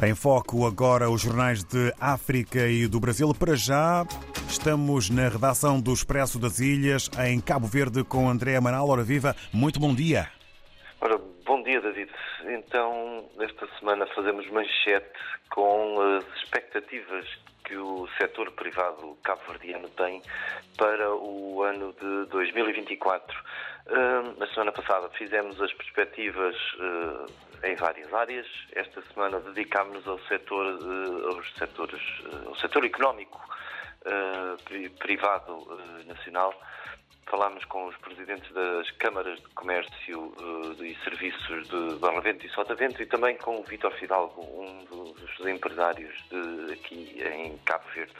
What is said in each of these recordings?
Em foco agora os jornais de África e do Brasil. Para já, estamos na redação do Expresso das Ilhas, em Cabo Verde, com André Amaral. Ora viva, muito bom dia. Dia, David. Então, esta semana fazemos manchete com as expectativas que o setor privado cabo-verdiano tem para o ano de 2024. Na semana passada fizemos as perspectivas em várias áreas. Esta semana dedicámos-nos ao setor, aos setores, ao setor económico privado nacional. Falámos com os presidentes das câmaras de comércio e serviços de Barlavento e Sotavento e também com o Vítor Fidalgo, um dos empresários de, aqui em Cabo Verde.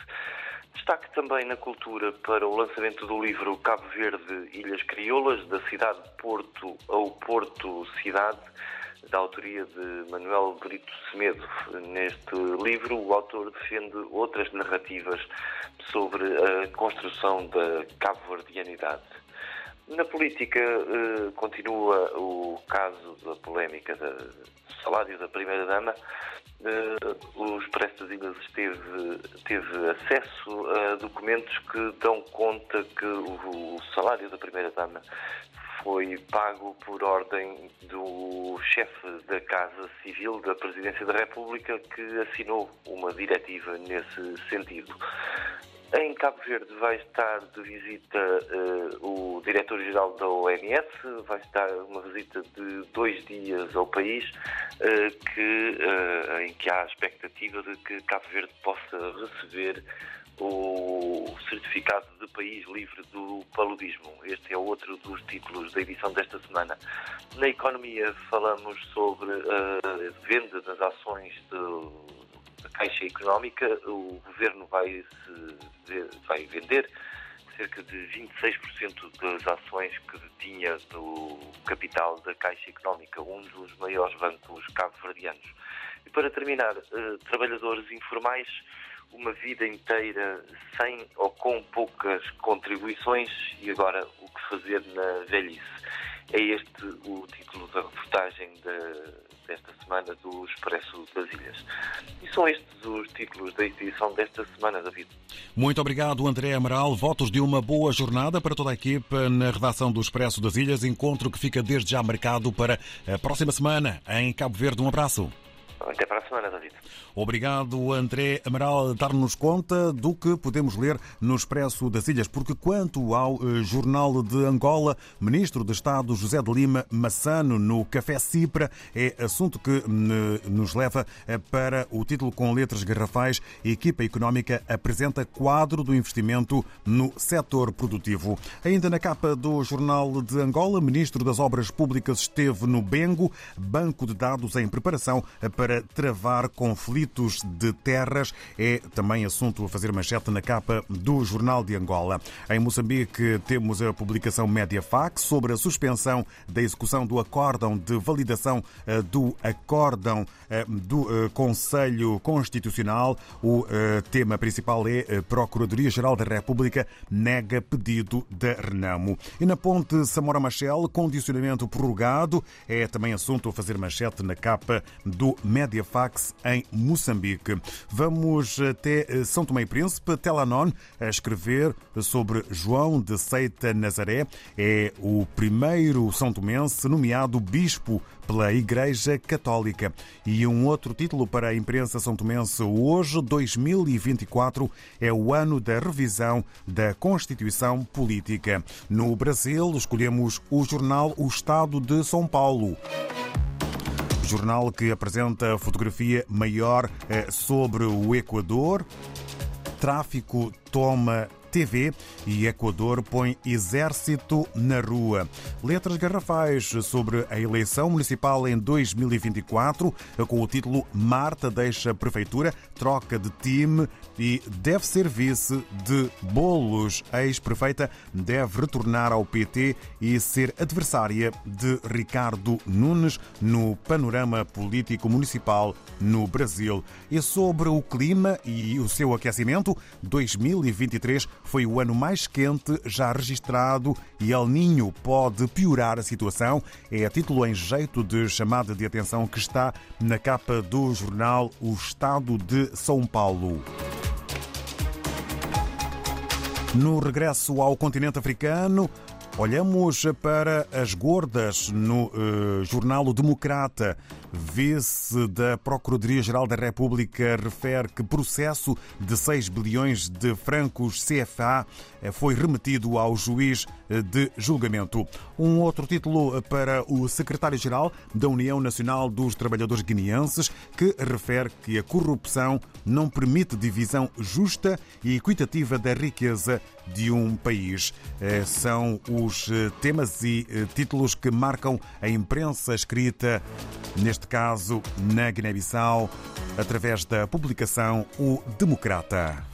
Destaque também na cultura para o lançamento do livro Cabo Verde Ilhas Crioulas, da cidade de Porto ao Porto Cidade, da autoria de Manuel Brito Semedo. Neste livro, o autor defende outras narrativas sobre a construção da cabo-verdianidade. Na política, continua o caso da polémica do salário da Primeira-Dama. O Expresso das Ilhas esteve, teve acesso a documentos que dão conta que o salário da Primeira-Dama foi pago por ordem do chefe da Casa Civil da Presidência da República, que assinou uma diretiva nesse sentido. Em Cabo Verde vai estar de visita uh, o diretor-geral da OMS, vai estar uma visita de dois dias ao país, uh, que, uh, em que há a expectativa de que Cabo Verde possa receber o certificado de país livre do paludismo. Este é outro dos títulos da edição desta semana. Na economia falamos sobre a venda das ações de, da Caixa Económica. O governo vai, se, vai vender cerca de 26% das ações que tinha do capital da Caixa Económica, um dos maiores bancos cabo-verdianos. E para terminar, trabalhadores informais uma vida inteira sem ou com poucas contribuições e agora o que fazer na velhice. É este o título da reportagem de, desta semana do Expresso das Ilhas. E são estes os títulos da edição desta semana, David. Muito obrigado, André Amaral. Votos de uma boa jornada para toda a equipa na redação do Expresso das Ilhas. Encontro que fica desde já marcado para a próxima semana em Cabo Verde. Um abraço. Até para a semana, David. Obrigado, André Amaral, a dar-nos conta do que podemos ler no Expresso das Ilhas, porque quanto ao Jornal de Angola, Ministro de Estado José de Lima Massano no Café Cipra, é assunto que nos leva para o título com letras garrafais. Equipa Económica apresenta quadro do investimento no setor produtivo. Ainda na capa do Jornal de Angola, Ministro das Obras Públicas esteve no Bengo, banco de dados em preparação para travar conflitos de terras é também assunto a fazer manchete na capa do Jornal de Angola. Em Moçambique temos a publicação Mediafax sobre a suspensão da execução do acórdão de validação do acórdão do Conselho Constitucional. O tema principal é Procuradoria-Geral da República nega pedido da Renamo. E na ponte Samora Machel, condicionamento prorrogado é também assunto a fazer manchete na capa do Mediafax em Moçambique. Vamos até São Tomé e Príncipe, Telanon, a escrever sobre João de Seita Nazaré. É o primeiro São Tomense nomeado bispo pela Igreja Católica. E um outro título para a imprensa são tomense hoje, 2024, é o ano da revisão da Constituição Política. No Brasil, escolhemos o jornal O Estado de São Paulo jornal que apresenta a fotografia maior sobre o Equador. Tráfico toma TV e Equador põe exército na rua. Letras garrafais sobre a eleição municipal em 2024, com o título Marta deixa prefeitura, troca de time e deve ser vice de Bolos. Ex-prefeita deve retornar ao PT e ser adversária de Ricardo Nunes no panorama político municipal no Brasil. E sobre o clima e o seu aquecimento, 2023 foi o ano mais quente já registrado e El Ninho pode piorar a situação. É a título em jeito de chamada de atenção que está na capa do jornal O Estado de São Paulo. No regresso ao continente africano, olhamos para as gordas no uh, jornal O Democrata. Vice da Procuradoria-Geral da República refere que processo de 6 bilhões de francos CFA eh, foi remetido ao juiz eh, de julgamento. Um outro título para o secretário-geral da União Nacional dos Trabalhadores Guineenses, que refere que a corrupção não permite divisão justa e equitativa da riqueza de um país. Eh, são os temas e títulos que marcam a imprensa escrita neste caso na Guiné-Bissau, através da publicação O Democrata.